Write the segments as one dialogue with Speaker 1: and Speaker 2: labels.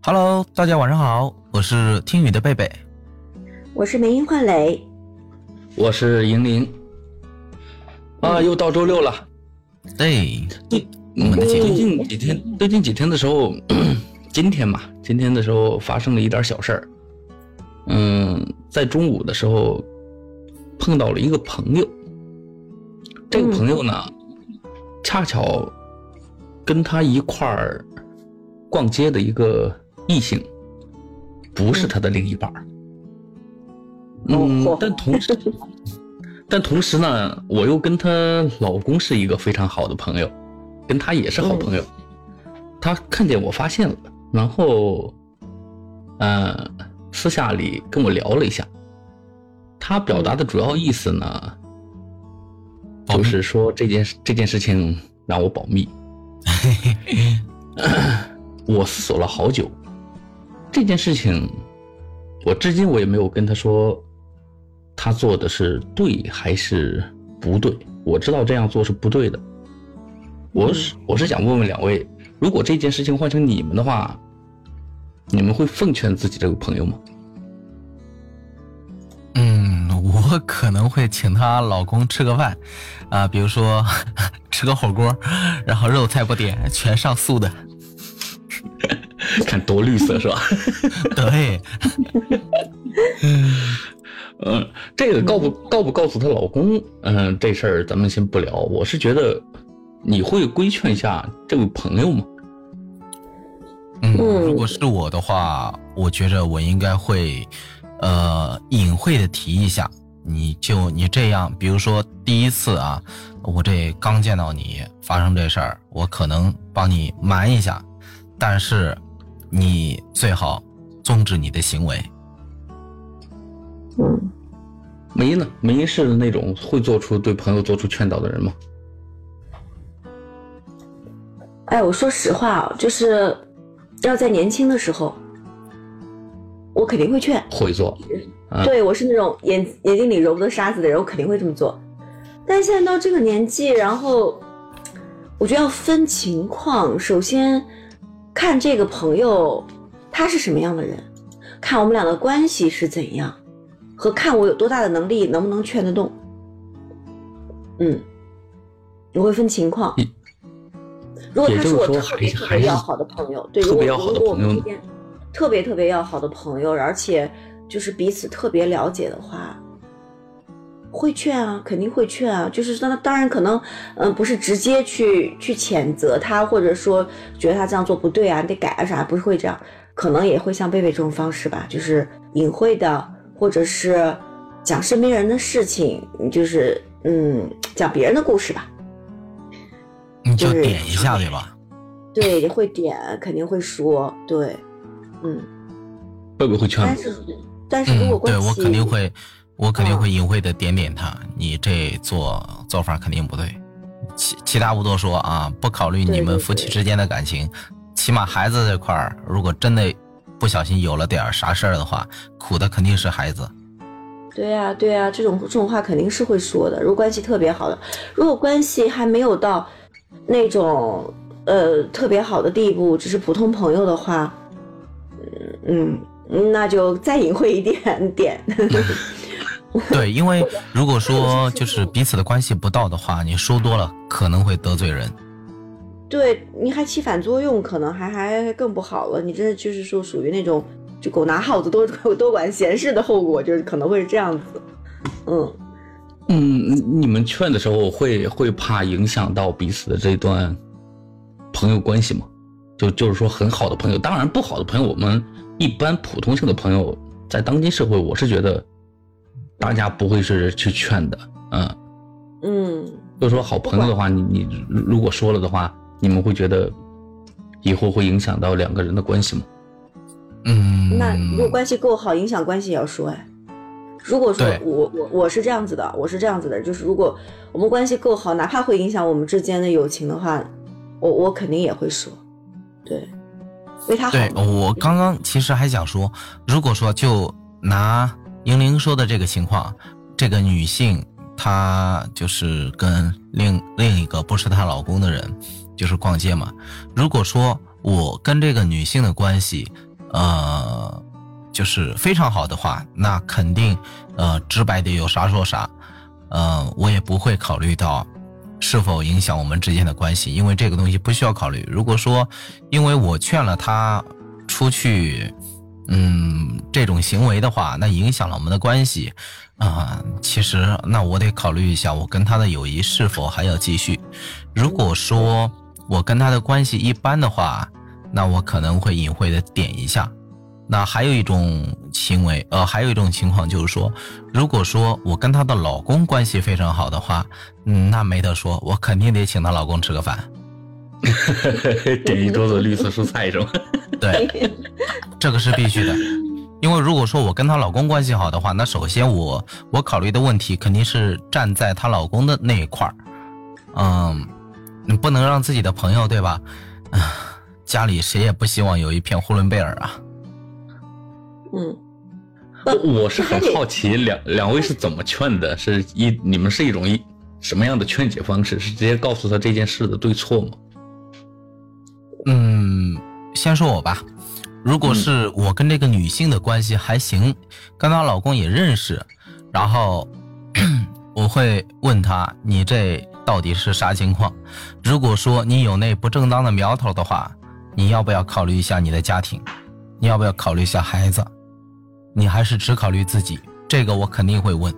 Speaker 1: Hello，大家晚上好，我是听雨的贝贝，
Speaker 2: 我是梅英焕磊，
Speaker 3: 我是银铃。啊，又到周六了。
Speaker 1: 对，
Speaker 3: 我们的最近几天，最近几天的时候，今天嘛，今天的时候发生了一点小事儿。嗯，在中午的时候碰到了一个朋友，这个朋友呢，恰巧跟他一块儿逛街的一个异性，不是他的另一半儿。嗯，但同时，但同时呢，我又跟她老公是一个非常好的朋友，跟他也是好朋友。他看见我发现了，然后，呃，私下里跟我聊了一下。他表达的主要意思呢，就是说这件这件事情让我保密。我思索了好久，这件事情，我至今我也没有跟他说，他做的是对还是不对。我知道这样做是不对的。我是我是想问问两位，如果这件事情换成你们的话，你们会奉劝自己这个朋友吗？
Speaker 1: 嗯，我可能会请她老公吃个饭，啊，比如说 吃个火锅，然后肉菜不点，全上素的。
Speaker 3: 看多绿色是吧？
Speaker 1: 对。
Speaker 3: 嗯，这个告不告不告诉她老公，嗯，这事儿咱们先不聊。我是觉得，你会规劝一下这位朋友吗？
Speaker 1: 嗯，如果是我的话，我觉着我应该会，呃，隐晦的提一下，你就你这样，比如说第一次啊，我这刚见到你发生这事儿，我可能帮你瞒一下，但是你最好终止你的行为。
Speaker 2: 嗯，
Speaker 3: 梅呢？梅是那种会做出对朋友做出劝导的人吗？
Speaker 2: 哎，我说实话啊，就是要在年轻的时候，我肯定会劝，
Speaker 3: 会做。
Speaker 2: 对我是那种眼眼睛里揉不得沙子的人，我肯定会这么做。但现在到这个年纪，然后我觉得要分情况，首先看这个朋友他是什么样的人，看我们俩的关系是怎样。和看我有多大的能力，能不能劝得动？嗯，我会分情况。如果他是我特别特别要好的朋友，对，如果如果我们之间特别特别要好的朋友，而且就是彼此特别了解的话，会劝啊，肯定会劝啊。就是当当然可能，嗯，不是直接去去谴责他，或者说觉得他这样做不对啊，你得改啊啥，不是会这样，可能也会像贝贝这种方式吧，就是隐晦的。或者是讲身边人的事情，就是嗯，讲别人的故事吧。
Speaker 1: 你就点一下对吧？
Speaker 2: 对，会点，肯定会说，对，嗯。
Speaker 3: 会不会劝？
Speaker 2: 但是，但是如果关
Speaker 1: 系，对我肯定会，我肯定会隐晦的点点他，你这做做法肯定不对。其其他不多说啊，不考虑你们夫妻之间的感情，起码孩子这块儿，如果真的。不小心有了点啥事儿的话，苦的肯定是孩子。
Speaker 2: 对呀，对呀，这种这种话肯定是会说的。如果关系特别好的，如果关系还没有到那种呃特别好的地步，只是普通朋友的话，嗯嗯，那就再隐晦一点点。
Speaker 1: 对，因为如果说就是彼此的关系不到的话，你说多了可能会得罪人。
Speaker 2: 对，你还起反作用，可能还还更不好了。你真的就是说属于那种就狗拿耗子多多管闲事的后果，就是可能会是这样子。嗯
Speaker 3: 嗯，你们劝的时候会会怕影响到彼此的这段朋友关系吗？就就是说很好的朋友，当然不好的朋友，我们一般普通性的朋友，在当今社会，我是觉得大家不会是去劝的。嗯
Speaker 2: 嗯，
Speaker 3: 就是说好朋友的话，你你如果说了的话。你们会觉得以后会影响到两个人的关系吗？
Speaker 1: 嗯，
Speaker 2: 那如果关系够好，影响关系也要说哎。如果说我我我是这样子的，我是这样子的，就是如果我们关系够好，哪怕会影响我们之间的友情的话，我我肯定也会说，对，为他好。
Speaker 1: 对我刚刚其实还想说，如果说就拿英玲说的这个情况，这个女性她就是跟另另一个不是她老公的人。就是逛街嘛。如果说我跟这个女性的关系呃，就是非常好的话，那肯定呃直白的有啥说啥，呃，我也不会考虑到是否影响我们之间的关系，因为这个东西不需要考虑。如果说因为我劝了他出去，嗯，这种行为的话，那影响了我们的关系。啊，其实那我得考虑一下，我跟他的友谊是否还要继续。如果说我跟他的关系一般的话，那我可能会隐晦的点一下。那还有一种行为，呃，还有一种情况就是说，如果说我跟她的老公关系非常好的话，嗯，那没得说，我肯定得请她老公吃个饭，
Speaker 3: 点一桌子绿色蔬菜是吗？
Speaker 1: 对，这个是必须的。因为如果说我跟她老公关系好的话，那首先我我考虑的问题肯定是站在她老公的那一块儿，嗯，你不能让自己的朋友对吧？啊，家里谁也不希望有一片呼伦贝尔啊。
Speaker 2: 嗯，
Speaker 3: 我是很好奇两两位是怎么劝的？是一你们是一种一什么样的劝解方式？是直接告诉他这件事的对错吗？
Speaker 1: 嗯，先说我吧。如果是我跟这个女性的关系还行，跟她老公也认识，然后 我会问她：“你这到底是啥情况？”如果说你有那不正当的苗头的话，你要不要考虑一下你的家庭？你要不要考虑一下孩子？你还是只考虑自己？这个我肯定会问。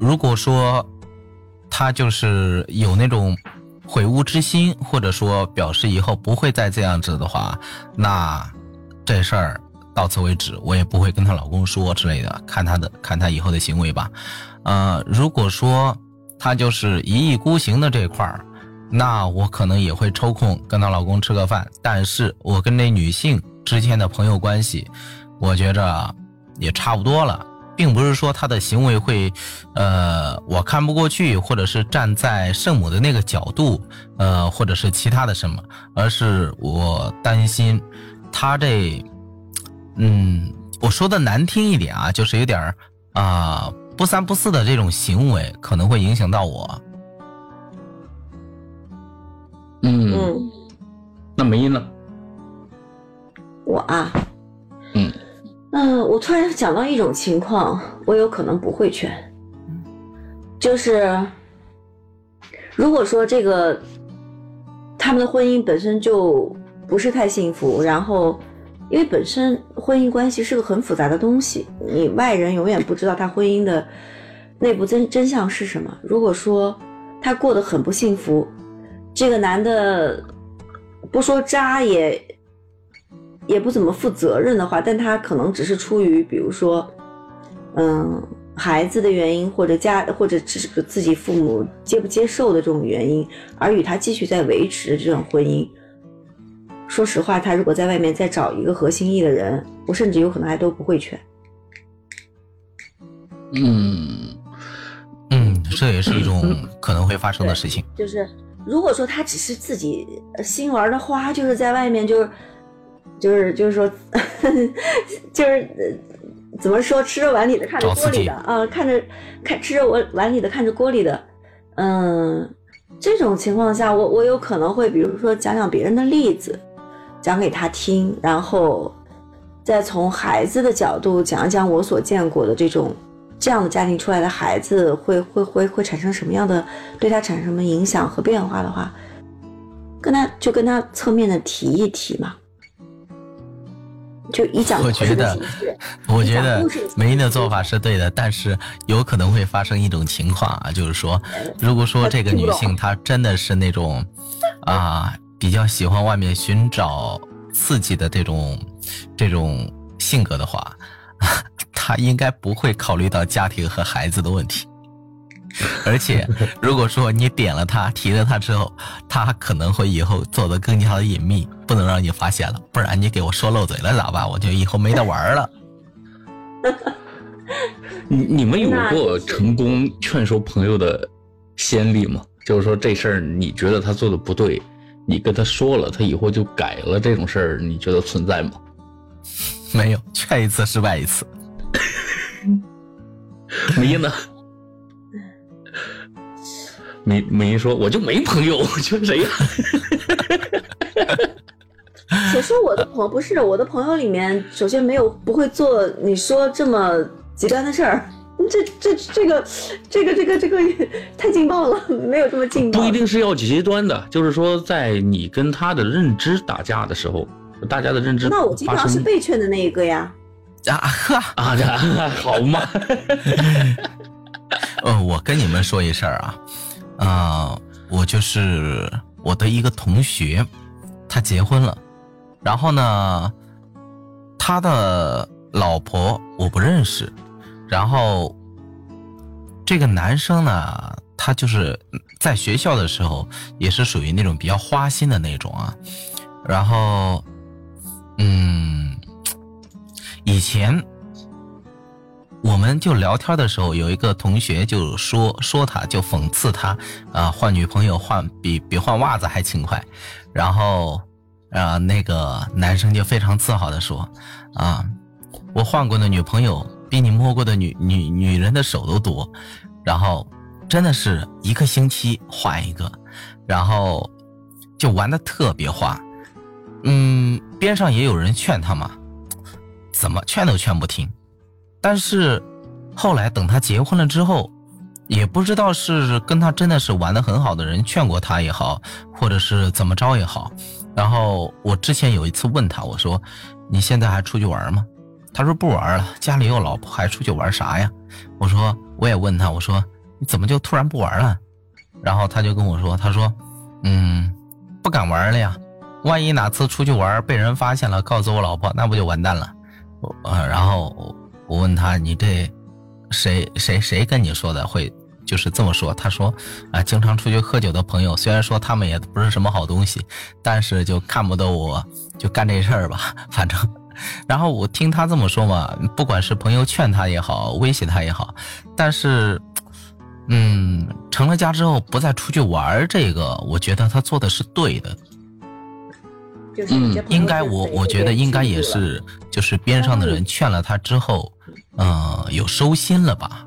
Speaker 1: 如果说她就是有那种悔悟之心，或者说表示以后不会再这样子的话，那。这事儿到此为止，我也不会跟她老公说之类的，看她的看她以后的行为吧。呃，如果说她就是一意孤行的这块儿，那我可能也会抽空跟她老公吃个饭。但是我跟那女性之间的朋友关系，我觉着也差不多了，并不是说他的行为会，呃，我看不过去，或者是站在圣母的那个角度，呃，或者是其他的什么，而是我担心。他这，嗯，我说的难听一点啊，就是有点啊不三不四的这种行为，可能会影响到我。
Speaker 3: 嗯，那梅姨呢？
Speaker 2: 我啊，
Speaker 3: 嗯，
Speaker 2: 嗯，我突然想到一种情况，我有可能不会劝，就是如果说这个他们的婚姻本身就。不是太幸福，然后，因为本身婚姻关系是个很复杂的东西，你外人永远不知道他婚姻的内部真真相是什么。如果说他过得很不幸福，这个男的不说渣也也不怎么负责任的话，但他可能只是出于比如说，嗯，孩子的原因，或者家或者只是自己父母接不接受的这种原因，而与他继续在维持这种婚姻。说实话，他如果在外面再找一个合心意的人，我甚至有可能还都不会劝。
Speaker 3: 嗯
Speaker 1: 嗯，这也是一种 可能会发生的事情。
Speaker 2: 就是如果说他只是自己心玩的花，就是在外面就是就是就是说 就是怎么说吃着碗里的看着锅里的啊，看着看吃着我碗里的看着锅里的，嗯，这种情况下，我我有可能会比如说讲讲别人的例子。讲给他听，然后再从孩子的角度讲一讲我所见过的这种这样的家庭出来的孩子会会会会产生什么样的对他产生什么影响和变化的话，跟他就跟他侧面的提一提嘛，就一讲
Speaker 1: 我觉得，我觉得梅英的做法是对的，但是有可能会发生一种情况啊，就是说，如果说这个女性她真的是那种啊。比较喜欢外面寻找刺激的这种这种性格的话，她应该不会考虑到家庭和孩子的问题。而且，如果说你点了他，提了他之后，他可能会以后做的更加的隐秘，不能让你发现了。不然你给我说漏嘴了咋办？我就以后没得玩了。
Speaker 3: 你你们有过成功劝说朋友的先例吗？就是说这事儿你觉得他做的不对？你跟他说了，他以后就改了这种事儿，你觉得存在吗？
Speaker 1: 没有，劝一次失败一次。
Speaker 3: 没呢？梅梅说：“我就没朋友，劝谁呀？”
Speaker 2: 谁说我的朋友不是我的朋友里面，首先没有不会做你说这么极端的事儿。这这这个这个这个这个太劲爆了，没有这么劲爆。
Speaker 3: 不一定是要极端的，就是说在你跟他的认知打架的时候，大家的认知
Speaker 2: 那我经常是被劝的那一个呀。
Speaker 1: 啊呵
Speaker 3: 啊，好嘛。
Speaker 1: 呃，我跟你们说一事儿啊，啊，我就是我的一个同学，他结婚了，然后呢，他的老婆我不认识，然后这个男生呢，他就是在学校的时候也是属于那种比较花心的那种啊，然后，嗯，以前。我们就聊天的时候，有一个同学就说说他，就讽刺他，啊，换女朋友换比比换袜子还勤快，然后，啊，那个男生就非常自豪的说，啊，我换过的女朋友比你摸过的女女女人的手都多，然后真的是一个星期换一个，然后就玩的特别花，嗯，边上也有人劝他嘛，怎么劝都劝不听。但是，后来等他结婚了之后，也不知道是跟他真的是玩的很好的人劝过他也好，或者是怎么着也好。然后我之前有一次问他，我说：“你现在还出去玩吗？”他说：“不玩了，家里有老婆，还出去玩啥呀？”我说：“我也问他，我说你怎么就突然不玩了？”然后他就跟我说：“他说，嗯，不敢玩了呀，万一哪次出去玩被人发现了，告诉我老婆，那不就完蛋了？”呃，然后。我问他：“你这谁谁谁跟你说的？会就是这么说？”他说：“啊，经常出去喝酒的朋友，虽然说他们也不是什么好东西，但是就看不得我就干这事儿吧。反正，然后我听他这么说嘛，不管是朋友劝他也好，威胁他也好，但是，嗯，成了家之后不再出去玩这个，我觉得他做的是对的。
Speaker 2: 嗯，
Speaker 1: 应该我我觉得应该也是，就是边上的人劝了他之后。嗯，有收心了吧？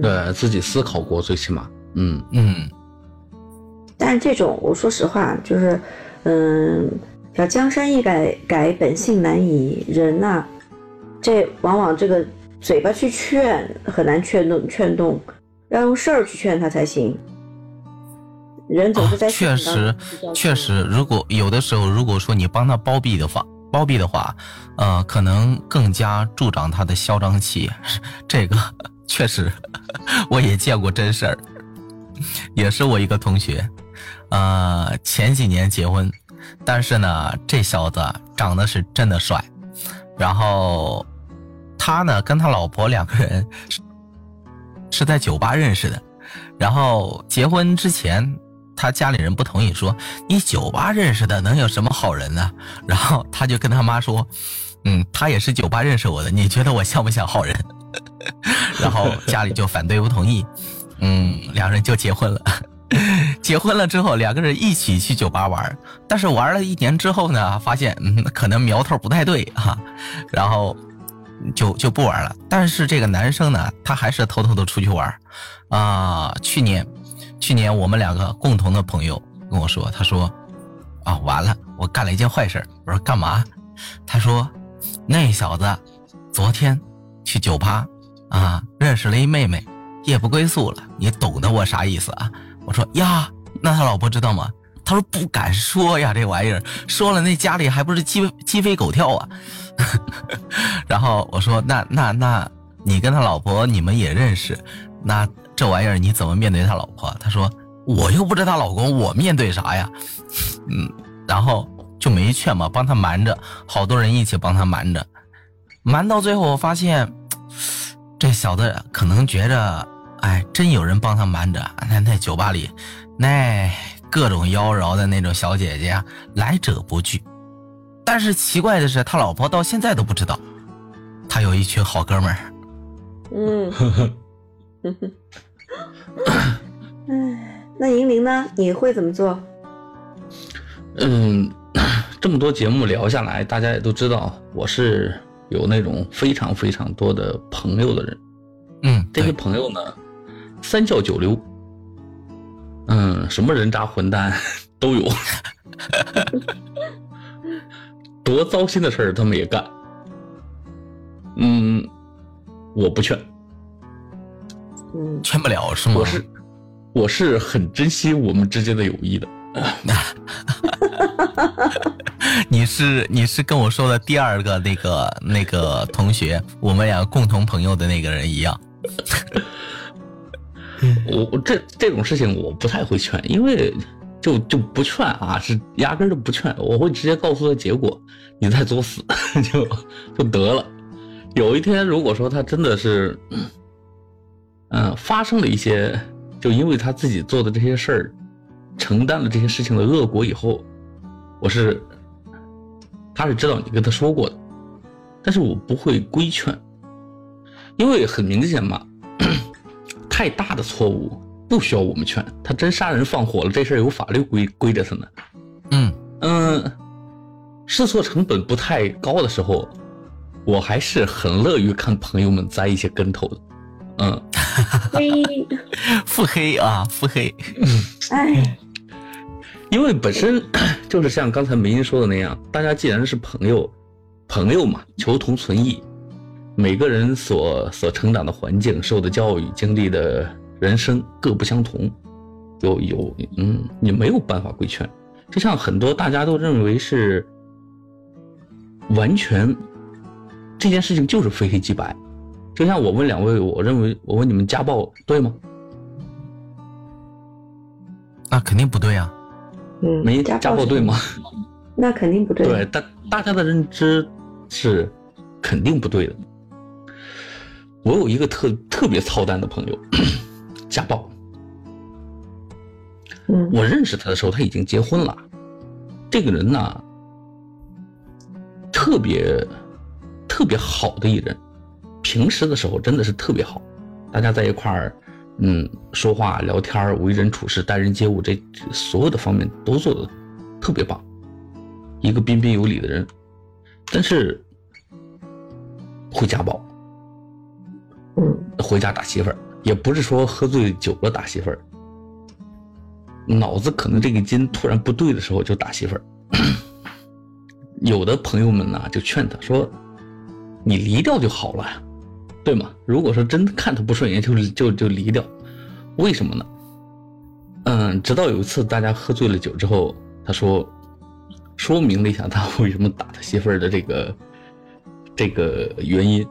Speaker 3: 对自己思考过，最起码，嗯
Speaker 1: 嗯。
Speaker 2: 但是这种，我说实话，就是，嗯，叫江山易改，改本性难移。人呐，这往往这个嘴巴去劝很难劝动，劝动，要用事儿去劝他才行。人总是在
Speaker 1: 确实，确实，如果有的时候，如果说你帮他包庇的话。包庇的话，呃，可能更加助长他的嚣张气。这个确实，我也见过真事儿，也是我一个同学，呃，前几年结婚，但是呢，这小子长得是真的帅，然后他呢跟他老婆两个人是在酒吧认识的，然后结婚之前。他家里人不同意，说你酒吧认识的能有什么好人呢？然后他就跟他妈说，嗯，他也是酒吧认识我的，你觉得我像不像好人？然后家里就反对不同意，嗯，两人就结婚了。结婚了之后，两个人一起去酒吧玩，但是玩了一年之后呢，发现嗯，可能苗头不太对哈，然后就就不玩了。但是这个男生呢，他还是偷偷的出去玩，啊，去年。去年我们两个共同的朋友跟我说，他说：“啊，完了，我干了一件坏事。”我说：“干嘛？”他说：“那小子昨天去酒吧啊，认识了一妹妹，夜不归宿了。你懂得我啥意思啊？”我说：“呀，那他老婆知道吗？”他说：“不敢说呀，这玩意儿说了，那家里还不是鸡鸡飞狗跳啊。”然后我说：“那那那你跟他老婆你们也认识，那？”这玩意儿你怎么面对他老婆？他说我又不是他老公，我面对啥呀？嗯，然后就没劝嘛，帮他瞒着，好多人一起帮他瞒着，瞒到最后我发现，这小子可能觉着，哎，真有人帮他瞒着。那那酒吧里，那各种妖娆的那种小姐姐来者不拒，但是奇怪的是，他老婆到现在都不知道，他有一群好哥们儿。
Speaker 2: 嗯。哎，那银铃呢？你会怎么做？
Speaker 3: 嗯，这么多节目聊下来，大家也都知道，我是有那种非常非常多的朋友的人。
Speaker 1: 嗯，
Speaker 3: 这些朋友呢，三教九流，嗯，什么人渣混蛋 都有，多糟心的事儿他们也干。嗯，我不劝，
Speaker 2: 嗯，
Speaker 1: 劝不了是吗？
Speaker 3: 我是我是很珍惜我们之间的友谊的。
Speaker 1: 你是你是跟我说的第二个那个那个同学，我们俩共同朋友的那个人一样。
Speaker 3: 我我这这种事情我不太会劝，因为就就不劝啊，是压根儿就不劝，我会直接告诉他结果，你再作死 就就得了。有一天如果说他真的是，嗯，发生了一些，就因为他自己做的这些事儿，承担了这些事情的恶果以后，我是他是知道你跟他说过的，但是我不会规劝，因为很明显嘛。太大的错误不需要我们劝，他真杀人放火了，这事儿有法律规规着他呢。
Speaker 1: 嗯
Speaker 3: 嗯，试错成本不太高的时候，我还是很乐于看朋友们栽一些跟头的。嗯，
Speaker 2: 嘿，
Speaker 1: 腹黑啊，腹黑。
Speaker 2: 哎，
Speaker 3: 因为本身 就是像刚才梅英说的那样，大家既然是朋友，朋友嘛，求同存异。每个人所所成长的环境、受的教育、经历的人生各不相同，有有嗯，你没有办法规劝。就像很多大家都认为是完全这件事情就是非黑即白。就像我问两位，我认为我问你们家暴对吗？
Speaker 1: 那肯定不对啊。
Speaker 2: 嗯，
Speaker 3: 没家暴对吗？
Speaker 2: 那肯定不对。
Speaker 3: 对，大大家的认知是肯定不对的。我有一个特特别操蛋的朋友，家暴。
Speaker 2: 嗯，
Speaker 3: 我认识他的时候他已经结婚了。这个人呢，特别特别好的一人，平时的时候真的是特别好，大家在一块儿，嗯，说话聊天为人处事、待人接物，这所有的方面都做的特别棒，一个彬彬有礼的人，但是会家暴。
Speaker 2: 嗯，
Speaker 3: 回家打媳妇儿，也不是说喝醉酒了打媳妇儿，脑子可能这个筋突然不对的时候就打媳妇儿。有的朋友们呢就劝他说：“你离掉就好了，对吗？如果说真看他不顺眼，就就就离掉。为什么呢？嗯，直到有一次大家喝醉了酒之后，他说说明了一下他为什么打他媳妇儿的这个这个原因。